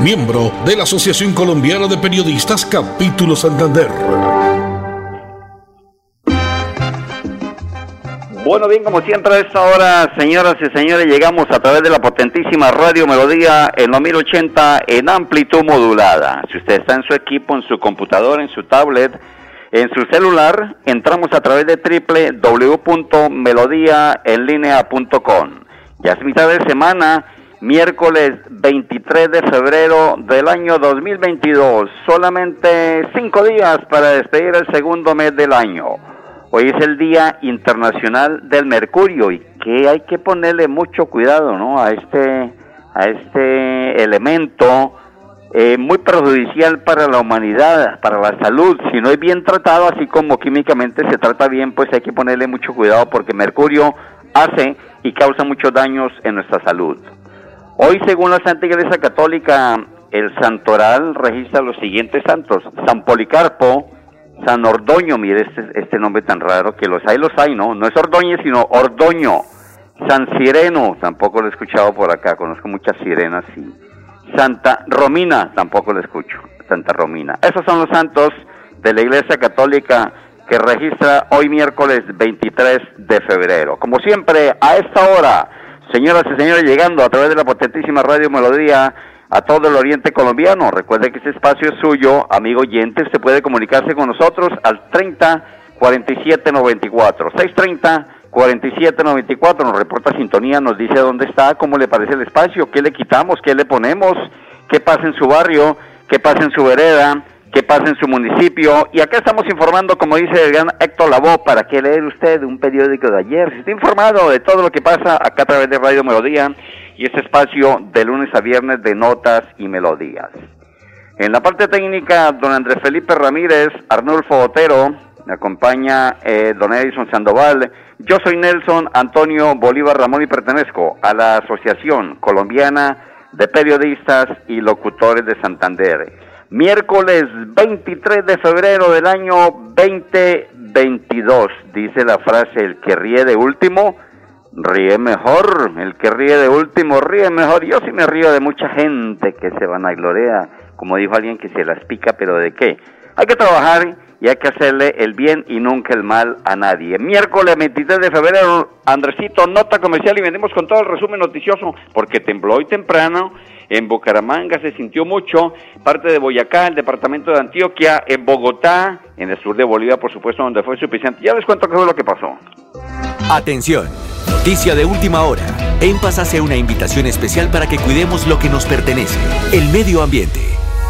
miembro de la Asociación Colombiana de Periodistas Capítulo Santander. Bueno, bien, como siempre a esta hora, señoras y señores, llegamos a través de la potentísima Radio Melodía en 2080 en amplitud modulada. Si usted está en su equipo, en su computadora, en su tablet, en su celular, entramos a través de www.melodiaenlinea.com. Ya es mitad de semana, miércoles 23 de febrero del año 2022. Solamente cinco días para despedir el segundo mes del año. Hoy es el Día Internacional del Mercurio y que hay que ponerle mucho cuidado, ¿no? A este, a este elemento eh, muy perjudicial para la humanidad, para la salud. Si no es bien tratado, así como químicamente se trata bien, pues hay que ponerle mucho cuidado porque Mercurio hace y causa muchos daños en nuestra salud. Hoy, según la Santa Iglesia Católica, el santoral registra los siguientes santos: San Policarpo, San Ordoño, mire este, este, nombre tan raro, que los hay, los hay, ¿no? No es Ordóñez, sino Ordoño. San Sireno, tampoco lo he escuchado por acá, conozco muchas sirenas y Santa Romina, tampoco lo escucho, Santa Romina. Esos son los santos de la Iglesia Católica que registra hoy miércoles 23 de febrero. Como siempre, a esta hora, señoras y señores, llegando a través de la potentísima Radio Melodía, a todo el oriente colombiano. Recuerde que este espacio es suyo, amigo oyente. Usted puede comunicarse con nosotros al 30 47 94. 630 47 94. Nos reporta sintonía, nos dice dónde está, cómo le parece el espacio, qué le quitamos, qué le ponemos, qué pasa en su barrio, qué pasa en su vereda qué pasa en su municipio. Y acá estamos informando, como dice el gran Héctor Lavoe, para que leer usted un periódico de ayer. Se está informado de todo lo que pasa acá a través de Radio Melodía y este espacio de lunes a viernes de notas y melodías. En la parte técnica, don Andrés Felipe Ramírez, Arnulfo Otero, me acompaña eh, don Edison Sandoval. Yo soy Nelson Antonio Bolívar Ramón y pertenezco a la Asociación Colombiana de Periodistas y Locutores de Santander. Miércoles 23 de febrero del año 2022, dice la frase, el que ríe de último, ríe mejor, el que ríe de último ríe mejor. Yo sí me río de mucha gente que se van a gloria, como dijo alguien que se las pica, pero ¿de qué? Hay que trabajar y hay que hacerle el bien y nunca el mal a nadie. Miércoles 23 de febrero, Andresito, nota comercial y venimos con todo el resumen noticioso, porque tembló hoy temprano, en Bucaramanga se sintió mucho, parte de Boyacá, el departamento de Antioquia, en Bogotá, en el sur de Bolivia, por supuesto, donde fue suficiente. Ya les cuento qué fue lo que pasó. Atención, noticia de última hora. En Paz hace una invitación especial para que cuidemos lo que nos pertenece, el medio ambiente.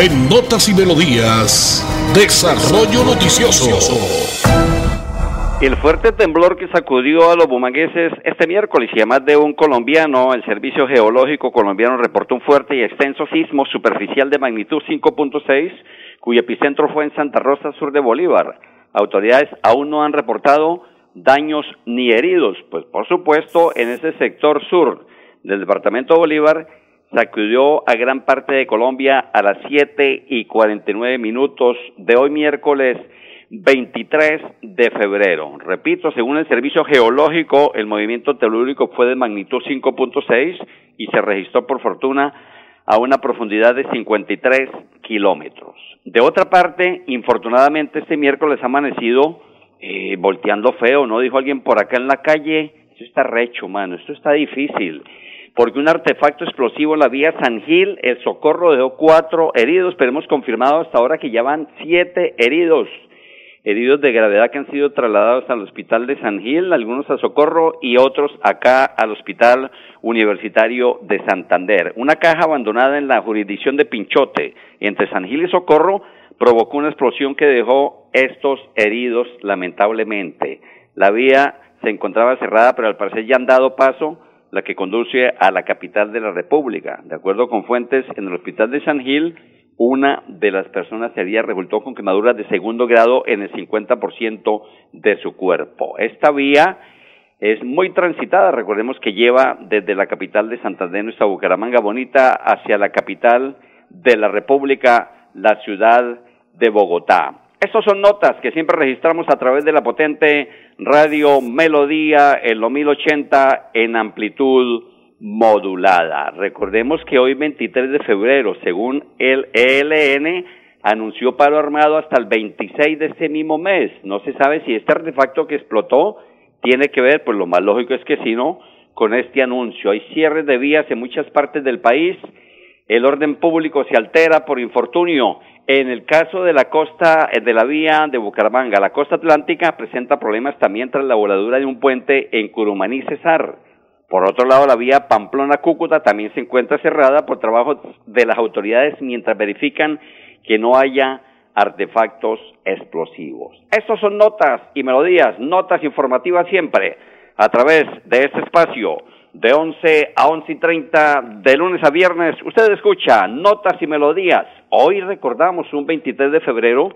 En Notas y Melodías, Desarrollo Noticioso. El fuerte temblor que sacudió a los bumangueses este miércoles y además de un colombiano, el Servicio Geológico Colombiano reportó un fuerte y extenso sismo superficial de magnitud 5.6, cuyo epicentro fue en Santa Rosa, sur de Bolívar. Autoridades aún no han reportado daños ni heridos, pues por supuesto en ese sector sur del departamento de Bolívar sacudió a gran parte de Colombia a las 7 y 49 minutos de hoy miércoles 23 de febrero. Repito, según el Servicio Geológico, el movimiento telúrico fue de magnitud 5.6 y se registró por fortuna a una profundidad de 53 kilómetros. De otra parte, infortunadamente este miércoles ha amanecido eh, volteando feo, ¿no? Dijo alguien por acá en la calle, esto está recho, mano, esto está difícil, porque un artefacto explosivo en la vía San Gil, el socorro dejó cuatro heridos, pero hemos confirmado hasta ahora que ya van siete heridos heridos de gravedad que han sido trasladados al hospital de San Gil, algunos a Socorro y otros acá al hospital universitario de Santander. Una caja abandonada en la jurisdicción de Pinchote entre San Gil y Socorro provocó una explosión que dejó estos heridos lamentablemente. La vía se encontraba cerrada, pero al parecer ya han dado paso la que conduce a la capital de la República. De acuerdo con fuentes en el hospital de San Gil, una de las personas había resultó con quemaduras de segundo grado en el 50% de su cuerpo. Esta vía es muy transitada, recordemos que lleva desde la capital de Santander, nuestra Bucaramanga Bonita, hacia la capital de la República, la ciudad de Bogotá. Estas son notas que siempre registramos a través de la potente radio Melodía en lo 1080 en amplitud modulada. Recordemos que hoy 23 de febrero, según el ELN, anunció paro armado hasta el 26 de este mismo mes. No se sabe si este artefacto que explotó tiene que ver, pues lo más lógico es que si no, con este anuncio. Hay cierres de vías en muchas partes del país, el orden público se altera por infortunio. En el caso de la costa, eh, de la vía de Bucaramanga, la costa atlántica presenta problemas también tras la voladura de un puente en Curumaní, Cesar. Por otro lado, la vía Pamplona-Cúcuta también se encuentra cerrada por trabajo de las autoridades mientras verifican que no haya artefactos explosivos. Estas son notas y melodías, notas informativas siempre, a través de este espacio de 11 a 11 y 30 de lunes a viernes. Usted escucha notas y melodías. Hoy recordamos un 23 de febrero,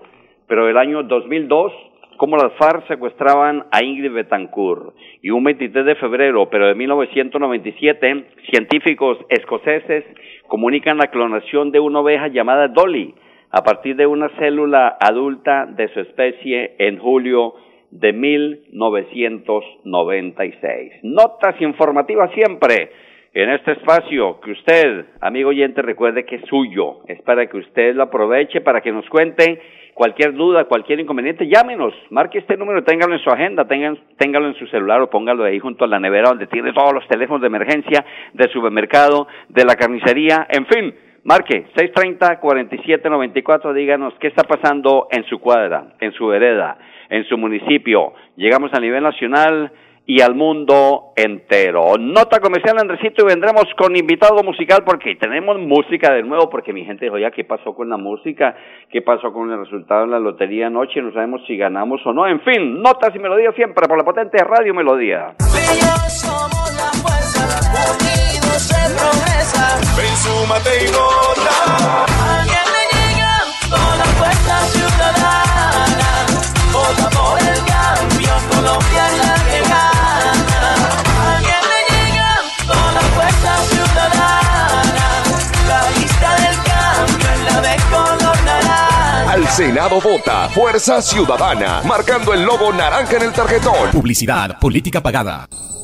pero del año 2002 cómo las FARC secuestraban a Ingrid Betancourt. Y un 23 de febrero, pero de 1997, científicos escoceses comunican la clonación de una oveja llamada Dolly a partir de una célula adulta de su especie en julio de 1996. Notas informativas siempre en este espacio que usted, amigo oyente, recuerde que es suyo. Es para que usted lo aproveche, para que nos cuente cualquier duda, cualquier inconveniente, llámenos, marque este número, téngalo en su agenda, téngalo en su celular o póngalo ahí junto a la nevera donde tiene todos los teléfonos de emergencia, del supermercado, de la carnicería, en fin, marque 630-4794, díganos qué está pasando en su cuadra, en su vereda, en su municipio. Llegamos a nivel nacional y al mundo entero. Nota comercial, Andresito, y vendremos con invitado musical porque tenemos música de nuevo, porque mi gente dijo, ya, ¿qué pasó con la música? ¿Qué pasó con el resultado de la lotería anoche? No sabemos si ganamos o no. En fin, notas y melodías siempre por la potente Radio Melodía. Senado vota Fuerza Ciudadana, marcando el logo naranja en el tarjetón. Publicidad, política pagada.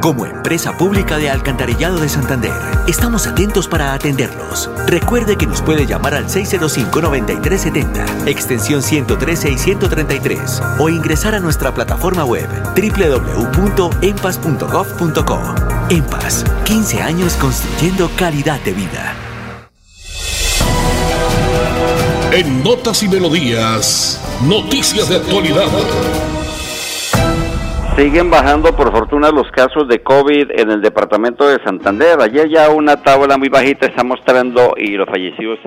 Como empresa pública de Alcantarillado de Santander. Estamos atentos para atenderlos. Recuerde que nos puede llamar al 605-9370, extensión 113 y 133, o ingresar a nuestra plataforma web www.empas.gov.co. Empas, 15 años construyendo calidad de vida. En Notas y Melodías, noticias de actualidad. Siguen bajando por fortuna los casos de COVID en el departamento de Santander. Ayer ya una tabla muy bajita está mostrando y los fallecidos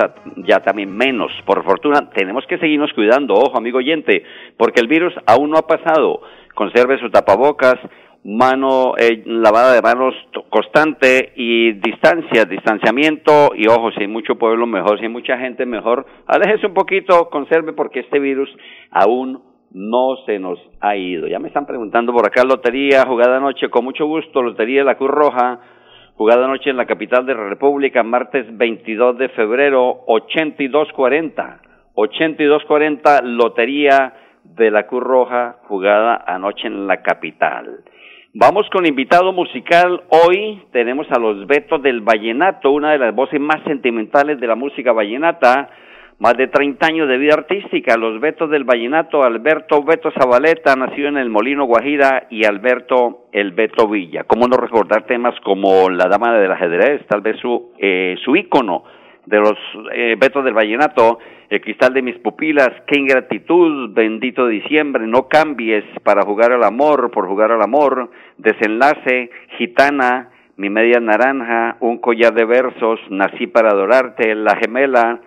ya también menos. Por fortuna tenemos que seguirnos cuidando, ojo amigo oyente, porque el virus aún no ha pasado. Conserve su tapabocas, mano eh, lavada de manos constante y distancia, distanciamiento y ojo, si hay mucho pueblo mejor, si hay mucha gente mejor, aléjese un poquito, conserve porque este virus aún no se nos ha ido. Ya me están preguntando por acá, lotería, jugada anoche, con mucho gusto, lotería de la Cruz Roja, jugada anoche en la capital de la República, martes 22 de febrero, 8240, 8240, lotería de la Cruz Roja, jugada anoche en la capital. Vamos con invitado musical. Hoy tenemos a los Betos del Vallenato, una de las voces más sentimentales de la música vallenata más de 30 años de vida artística, los Betos del Vallenato, Alberto Beto Zabaleta, nacido en el Molino Guajira, y Alberto El Beto Villa. ¿Cómo no recordar temas como La Dama del Ajedrez, tal vez su, eh, su ícono de los eh, Betos del Vallenato, El Cristal de mis pupilas, Qué ingratitud, Bendito Diciembre, No cambies para jugar al amor, por jugar al amor, Desenlace, Gitana, Mi media naranja, Un collar de versos, Nací para adorarte, La gemela,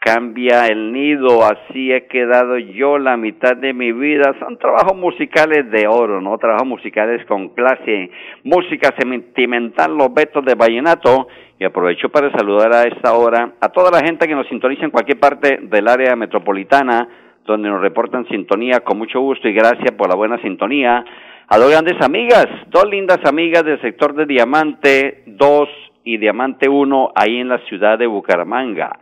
cambia el nido, así he quedado yo la mitad de mi vida. Son trabajos musicales de oro, ¿no? Trabajos musicales con clase, música sentimental, los betos de vallenato. Y aprovecho para saludar a esta hora a toda la gente que nos sintoniza en cualquier parte del área metropolitana, donde nos reportan sintonía con mucho gusto y gracias por la buena sintonía. A dos grandes amigas, dos lindas amigas del sector de Diamante 2 y Diamante 1, ahí en la ciudad de Bucaramanga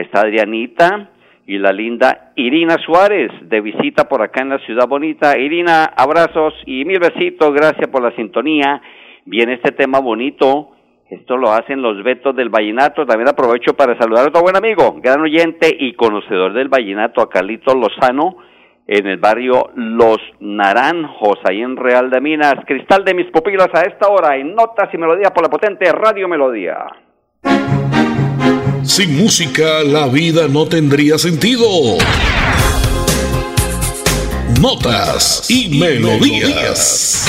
está Adrianita y la linda Irina Suárez de visita por acá en la ciudad bonita. Irina, abrazos y mil besitos, gracias por la sintonía. Viene este tema bonito. Esto lo hacen los Betos del Vallenato. También aprovecho para saludar a otro buen amigo, gran oyente y conocedor del Vallenato, a Carlito Lozano, en el barrio Los Naranjos, ahí en Real de Minas. Cristal de mis pupilas a esta hora, en Notas y Melodías por la potente Radio Melodía. Sin música la vida no tendría sentido. Notas y, melodías. melodías.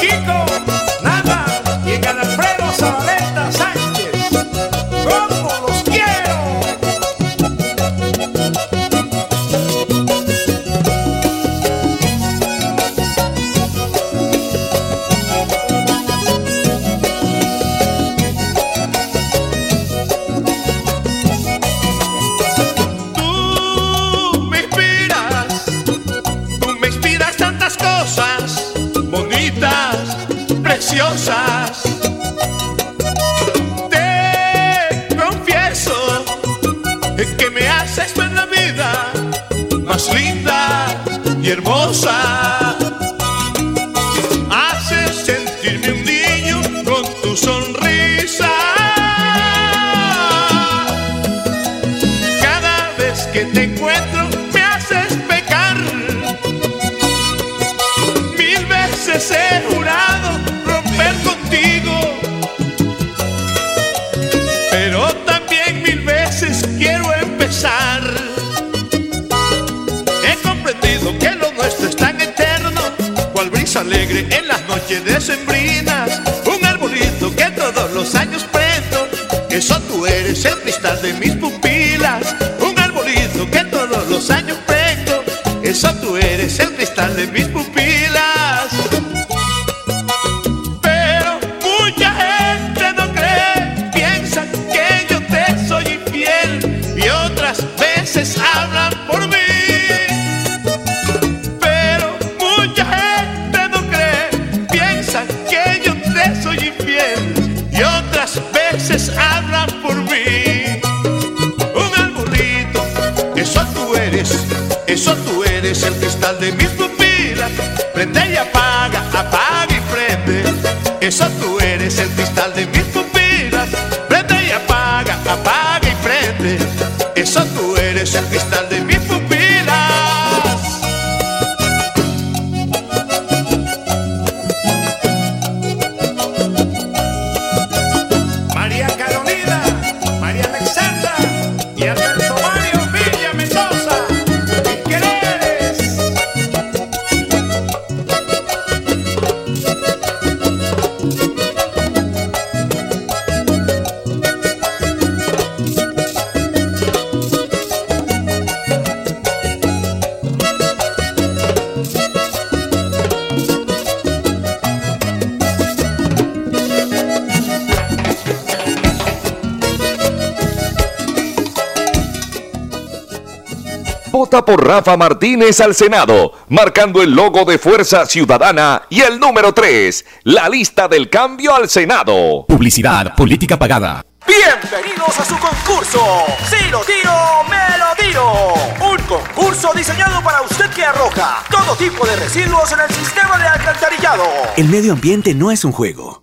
Kiko, Nava, y cada alegre en las noches decembrinas. Un arbolito que todos los años prendo. Eso tú eres el cristal de mis pupilas. Un arbolito que todos los años prendo. Eso tú eres el cristal de mis pupilas. Rafa Martínez al Senado, marcando el logo de Fuerza Ciudadana y el número 3, la lista del cambio al Senado. Publicidad, política pagada. Bienvenidos a su concurso. Si lo tiro, me lo tiro. Un concurso diseñado para usted que arroja todo tipo de residuos en el sistema de alcantarillado. El medio ambiente no es un juego.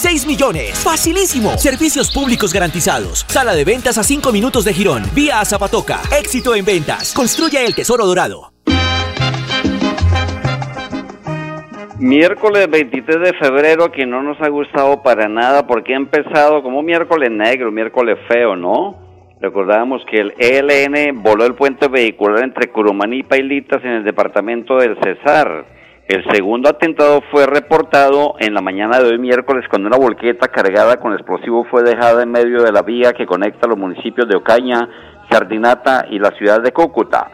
6 millones. Facilísimo. Servicios públicos garantizados. Sala de ventas a 5 minutos de Girón. Vía a Zapatoca. Éxito en ventas. Construye el tesoro dorado. Miércoles 23 de febrero que no nos ha gustado para nada porque ha empezado como miércoles negro, miércoles feo, ¿no? Recordábamos que el ELN voló el puente vehicular entre Curumaní y Pailitas en el departamento del Cesar. El segundo atentado fue reportado en la mañana de hoy miércoles cuando una volqueta cargada con explosivo fue dejada en medio de la vía que conecta los municipios de Ocaña, Sardinata y la ciudad de Cúcuta.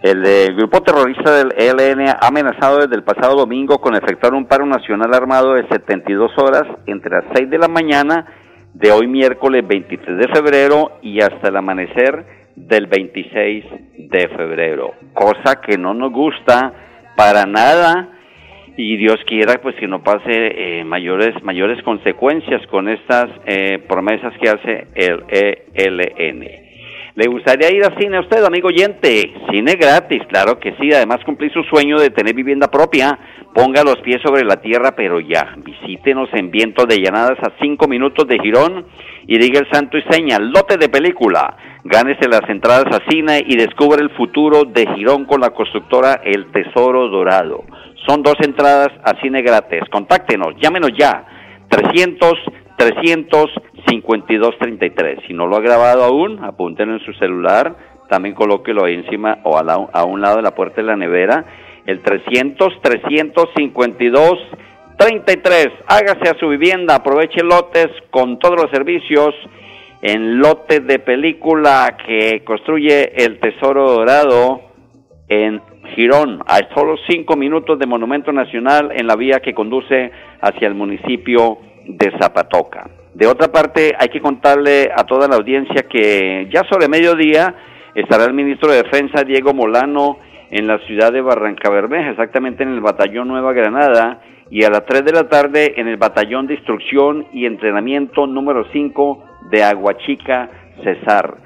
El, eh, grupo terrorista del ELN ha amenazado desde el pasado domingo con efectuar un paro nacional armado de 72 horas entre las 6 de la mañana de hoy miércoles 23 de febrero y hasta el amanecer del 26 de febrero. Cosa que no nos gusta para nada y Dios quiera pues que no pase eh, mayores mayores consecuencias con estas eh, promesas que hace el ELN. ¿Le gustaría ir al cine a usted, amigo oyente? Cine gratis, claro que sí. Además, cumplir su sueño de tener vivienda propia. Ponga los pies sobre la tierra, pero ya. Visítenos en Vientos de Llanadas a cinco minutos de Girón y diga el santo y seña, lote de película. Gánese las entradas a cine y descubre el futuro de Girón con la constructora El Tesoro Dorado. Son dos entradas a cine gratis. Contáctenos, llámenos ya. 300 35233. Si no lo ha grabado aún, apúntenlo en su celular, también colóquelo ahí encima o a, un lado de la puerta de la nevera. El 300 352 33. Hágase a su vivienda, aproveche lotes con todos los servicios en lote de película que construye el Tesoro Dorado en Girón, a solo cinco minutos de Monumento Nacional en la vía que conduce hacia el municipio de Zapatoca. De otra parte, hay que contarle a toda la audiencia que ya sobre mediodía estará el ministro de Defensa, Diego Molano, en la ciudad de Barranca Bermeja, exactamente en el batallón Nueva Granada, y a las 3 de la tarde en el batallón de instrucción y entrenamiento número 5 de Aguachica, Cesar.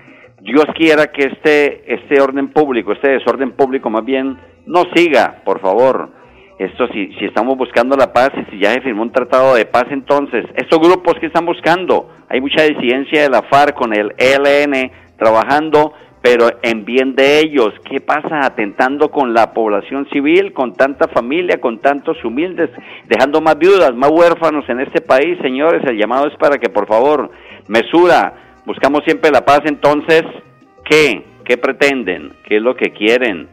Dios quiera que este, este orden público, este desorden público más bien, no siga, por favor esto si, si estamos buscando la paz y si ya se firmó un tratado de paz entonces, estos grupos que están buscando, hay mucha disidencia de la FARC con el ELN trabajando, pero en bien de ellos, ¿qué pasa atentando con la población civil, con tanta familia, con tantos humildes, dejando más viudas, más huérfanos en este país, señores? El llamado es para que por favor, mesura, buscamos siempre la paz entonces, ¿qué? ¿Qué pretenden? ¿Qué es lo que quieren?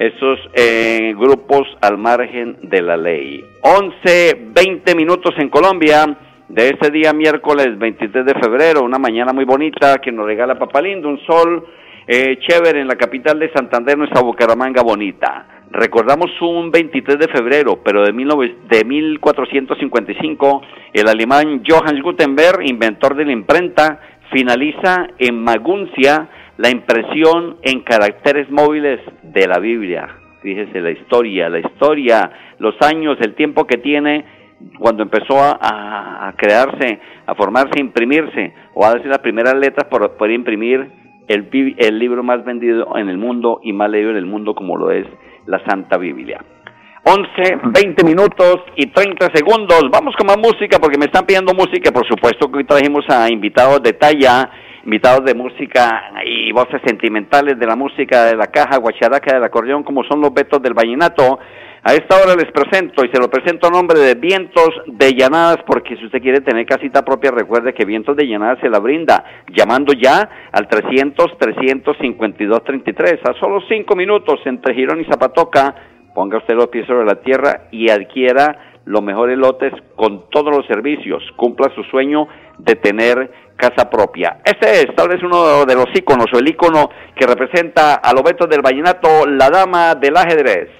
esos eh, grupos al margen de la ley. 11, 20 minutos en Colombia de este día miércoles 23 de febrero, una mañana muy bonita que nos regala Papalindo, un sol eh, chévere en la capital de Santander, nuestra Bucaramanga bonita. Recordamos un 23 de febrero, pero de, de 1455, el alemán Johannes Gutenberg, inventor de la imprenta, finaliza en Maguncia la impresión en caracteres móviles de la Biblia. Fíjese la historia, la historia, los años, el tiempo que tiene cuando empezó a, crearse, a formarse, a imprimirse, o a decir las primeras letras por poder imprimir el, el libro más vendido en el mundo y más leído en el mundo como lo es la Santa Biblia. 11, 20 minutos y 30 segundos. Vamos con más música porque me están pidiendo música. Por supuesto que hoy trajimos a invitados de talla invitados de música y voces sentimentales de la música de la caja, guacharaca del acordeón, como son los Betos del Vallenato. A esta hora les presento y se lo presento a nombre de Vientos de Llanadas, porque si usted quiere tener casita propia, recuerde que Vientos de Llanadas se la brinda llamando ya al 300-352-33. A solo cinco minutos entre Girón y Zapatoca, ponga usted los pies sobre la tierra y adquiera los mejores lotes con todos los servicios. Cumpla su sueño de tener casa propia. Este es tal vez uno de los íconos o el ícono que representa a Lobeto del Vallenato, la dama del ajedrez.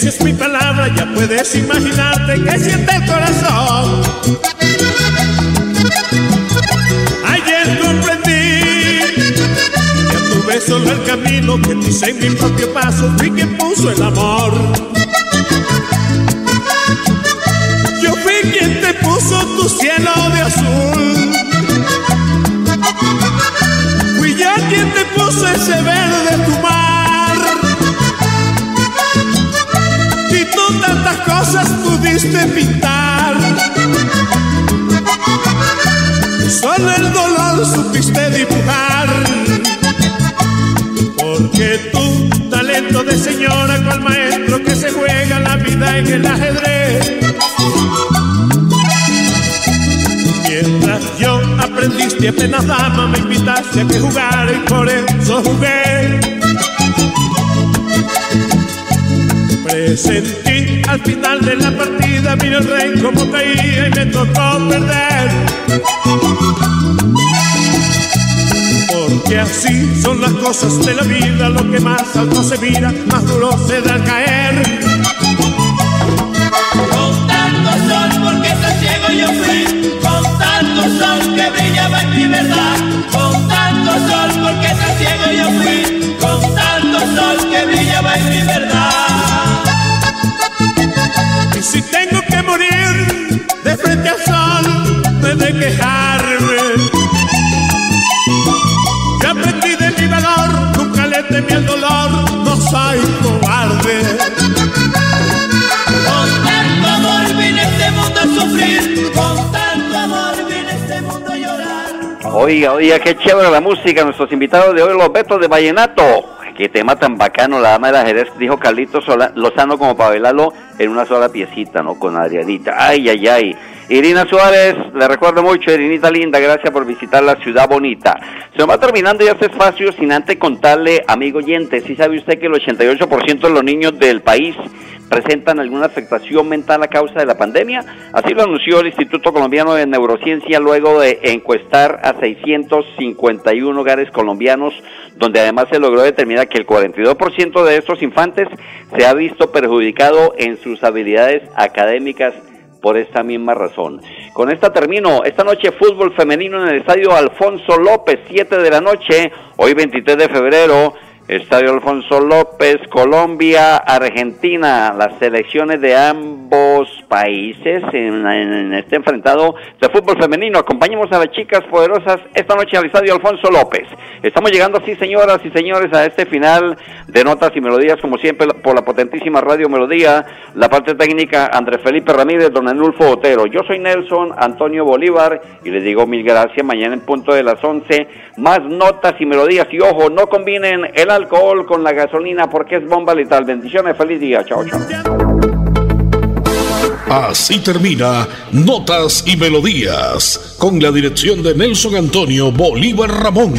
Si es mi palabra, ya puedes imaginarte que siente el corazón. Ayer comprendí que a tu beso el camino que pise en mi propio paso fui quien puso el amor. Yo fui quien te puso tu cielo de azul. Fui yo quien te puso ese verde tu mar. Pintar. Solo el dolor supiste dibujar. Porque tu talento de señora cual maestro que se juega la vida en el ajedrez. Mientras yo aprendiste apenas dama, me invitaste a que jugara y por eso jugué. Presentí al final de la partida, mira el rey como caía y me tocó perder. Porque así son las cosas de la vida, lo que más alto se mira, más duro se da al caer. Oiga, oiga, qué chévere la música. Nuestros invitados de hoy, los Betos de Vallenato. Qué tema tan bacano, la dama de la Jerez, dijo Carlitos Lozano como para en una sola piecita, ¿no? Con Adrianita. Ay, ay, ay. Irina Suárez, le recuerdo mucho, Irinita linda, gracias por visitar la ciudad bonita. Se va terminando ya este espacio sin antes contarle, amigo oyente, si sabe usted que el 88% de los niños del país presentan alguna afectación mental a causa de la pandemia. Así lo anunció el Instituto Colombiano de Neurociencia luego de encuestar a 651 hogares colombianos, donde además se logró determinar que el 42% de estos infantes se ha visto perjudicado en sus habilidades académicas por esta misma razón. Con esta termino. Esta noche fútbol femenino en el estadio Alfonso López, 7 de la noche, hoy 23 de febrero. Estadio Alfonso López, Colombia, Argentina, las selecciones de ambos países en, este enfrentado de fútbol femenino. Acompañemos a las chicas poderosas esta noche al Estadio Alfonso López. Estamos llegando así, señoras y señores, a este final de notas y melodías, como siempre, por la potentísima Radio Melodía, la parte técnica Andrés Felipe Ramírez, don Enulfo Otero. Yo soy Nelson Antonio Bolívar y les digo mil gracias. Mañana en punto de las 11, más notas y melodías. Y ojo, no combinen el alcohol con la gasolina porque es bomba letal. Bendiciones, feliz día. Chao, chao. Así termina Notas y Melodías, con la dirección de Nelson Antonio Bolívar Ramón.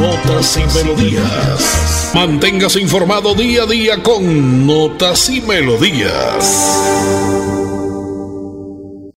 Notas y Melodías. Manténgase informado día a día con Notas y Melodías.